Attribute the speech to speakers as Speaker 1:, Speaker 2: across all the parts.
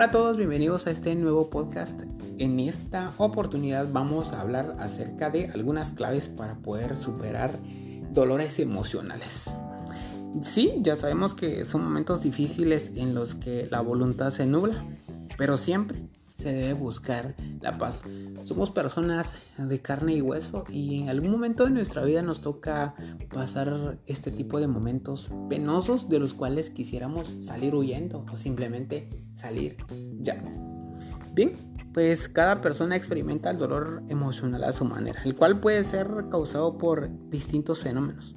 Speaker 1: Hola a todos, bienvenidos a este nuevo podcast. En esta oportunidad vamos a hablar acerca de algunas claves para poder superar dolores emocionales. Sí, ya sabemos que son momentos difíciles en los que la voluntad se nubla, pero siempre se debe buscar la paz. Somos personas de carne y hueso y en algún momento de nuestra vida nos toca pasar este tipo de momentos penosos de los cuales quisiéramos salir huyendo o simplemente salir ya. Bien, pues cada persona experimenta el dolor emocional a su manera, el cual puede ser causado por distintos fenómenos.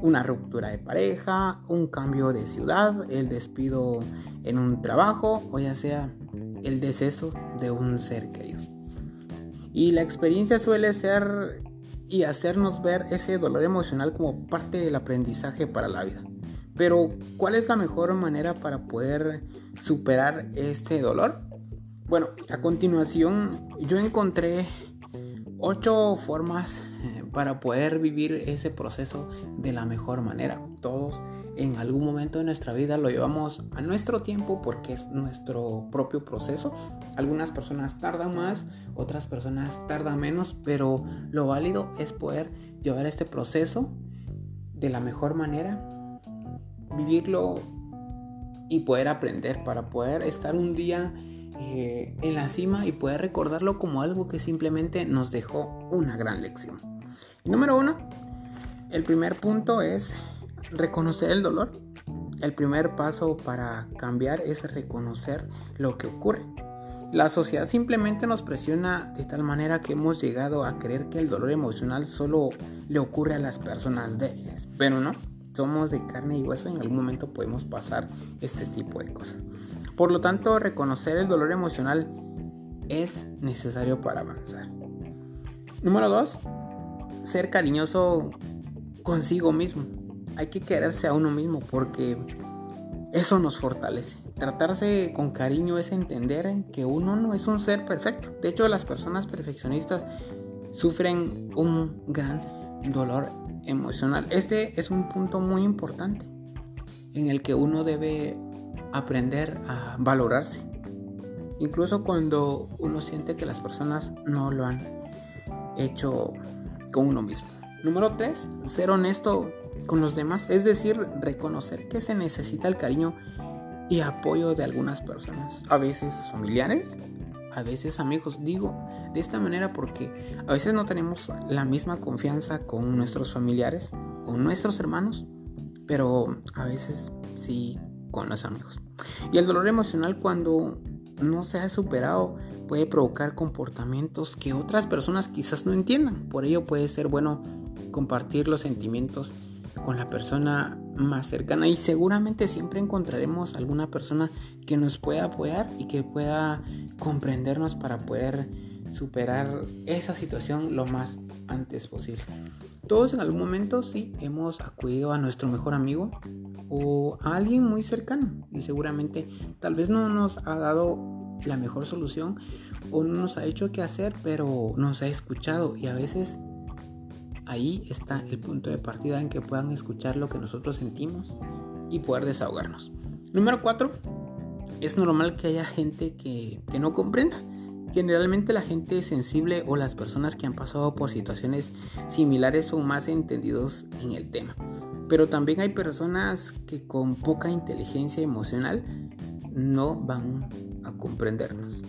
Speaker 1: Una ruptura de pareja, un cambio de ciudad, el despido en un trabajo o ya sea el deceso de un ser querido. Y la experiencia suele ser y hacernos ver ese dolor emocional como parte del aprendizaje para la vida. Pero, ¿cuál es la mejor manera para poder superar este dolor? Bueno, a continuación yo encontré ocho formas eh, para poder vivir ese proceso de la mejor manera. Todos en algún momento de nuestra vida lo llevamos a nuestro tiempo porque es nuestro propio proceso. Algunas personas tardan más, otras personas tardan menos, pero lo válido es poder llevar este proceso de la mejor manera, vivirlo y poder aprender para poder estar un día eh, en la cima y poder recordarlo como algo que simplemente nos dejó una gran lección. número uno, el primer punto es reconocer el dolor. El primer paso para cambiar es reconocer lo que ocurre. La sociedad simplemente nos presiona de tal manera que hemos llegado a creer que el dolor emocional solo le ocurre a las personas débiles, pero no, somos de carne y hueso y en algún momento podemos pasar este tipo de cosas. Por lo tanto, reconocer el dolor emocional es necesario para avanzar. Número 2. Ser cariñoso consigo mismo hay que quererse a uno mismo porque eso nos fortalece. Tratarse con cariño es entender que uno no es un ser perfecto. De hecho, las personas perfeccionistas sufren un gran dolor emocional. Este es un punto muy importante en el que uno debe aprender a valorarse. Incluso cuando uno siente que las personas no lo han hecho con uno mismo. Número 3. Ser honesto con los demás. Es decir, reconocer que se necesita el cariño y apoyo de algunas personas. A veces familiares, a veces amigos. Digo de esta manera porque a veces no tenemos la misma confianza con nuestros familiares, con nuestros hermanos, pero a veces sí con los amigos. Y el dolor emocional cuando no se ha superado puede provocar comportamientos que otras personas quizás no entiendan. Por ello puede ser bueno compartir los sentimientos con la persona más cercana y seguramente siempre encontraremos alguna persona que nos pueda apoyar y que pueda comprendernos para poder superar esa situación lo más antes posible. Todos en algún momento sí hemos acudido a nuestro mejor amigo o a alguien muy cercano y seguramente tal vez no nos ha dado la mejor solución o no nos ha hecho qué hacer, pero nos ha escuchado y a veces Ahí está el punto de partida en que puedan escuchar lo que nosotros sentimos y poder desahogarnos. Número 4. Es normal que haya gente que, que no comprenda. Generalmente la gente sensible o las personas que han pasado por situaciones similares son más entendidos en el tema. Pero también hay personas que con poca inteligencia emocional no van a comprendernos.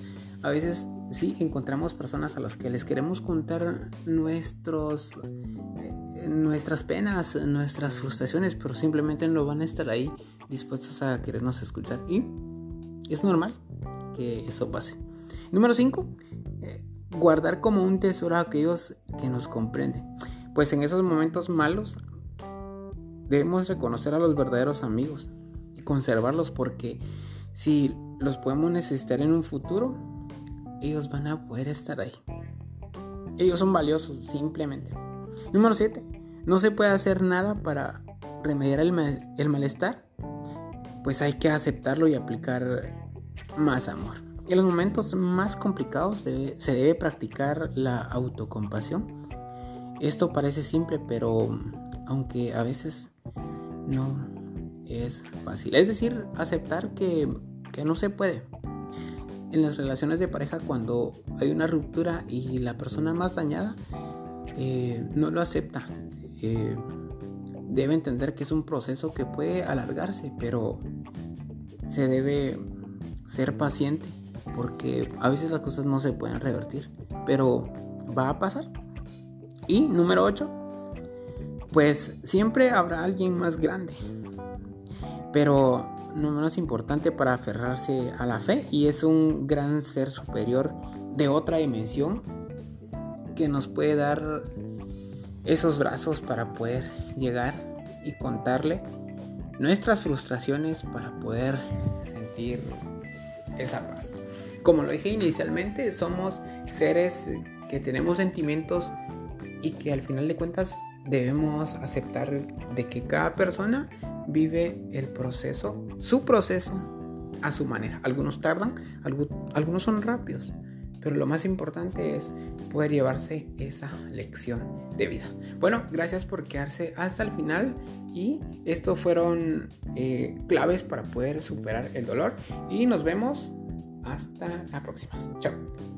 Speaker 1: A veces sí encontramos personas a las que les queremos contar nuestros eh, nuestras penas, nuestras frustraciones, pero simplemente no van a estar ahí dispuestos a querernos escuchar. Y es normal que eso pase. Número 5. Eh, guardar como un tesoro a aquellos que nos comprenden. Pues en esos momentos malos debemos reconocer a los verdaderos amigos y conservarlos porque si los podemos necesitar en un futuro, ellos van a poder estar ahí. Ellos son valiosos, simplemente. Número 7. No se puede hacer nada para remediar el, malestar. Pues hay que aceptarlo y aplicar más amor. En los momentos más complicados se debe practicar la autocompasión. Esto parece simple, pero aunque a veces no es fácil. Es decir, aceptar que, que no se puede en las relaciones de pareja cuando hay una ruptura y la persona más dañada eh, no lo acepta. Eh, debe entender que es un proceso que puede alargarse, pero se debe ser paciente porque a veces las cosas no se pueden revertir, pero va a pasar. Y número 8, pues siempre habrá alguien más grande, pero no menos importante para aferrarse a la fe y es un gran ser superior de otra dimensión que nos puede dar esos brazos para poder llegar y contarle nuestras frustraciones para poder sentir esa paz. Como lo dije inicialmente, somos seres que tenemos sentimientos y que al final de cuentas debemos aceptar de que cada persona vive el proceso, su proceso, a su manera. Algunos tardan, algunos son rápidos, pero lo más importante es poder llevarse esa lección de vida. Bueno, gracias por quedarse hasta el final y estos fueron eh, claves para poder superar el dolor y nos vemos hasta la próxima. Chao.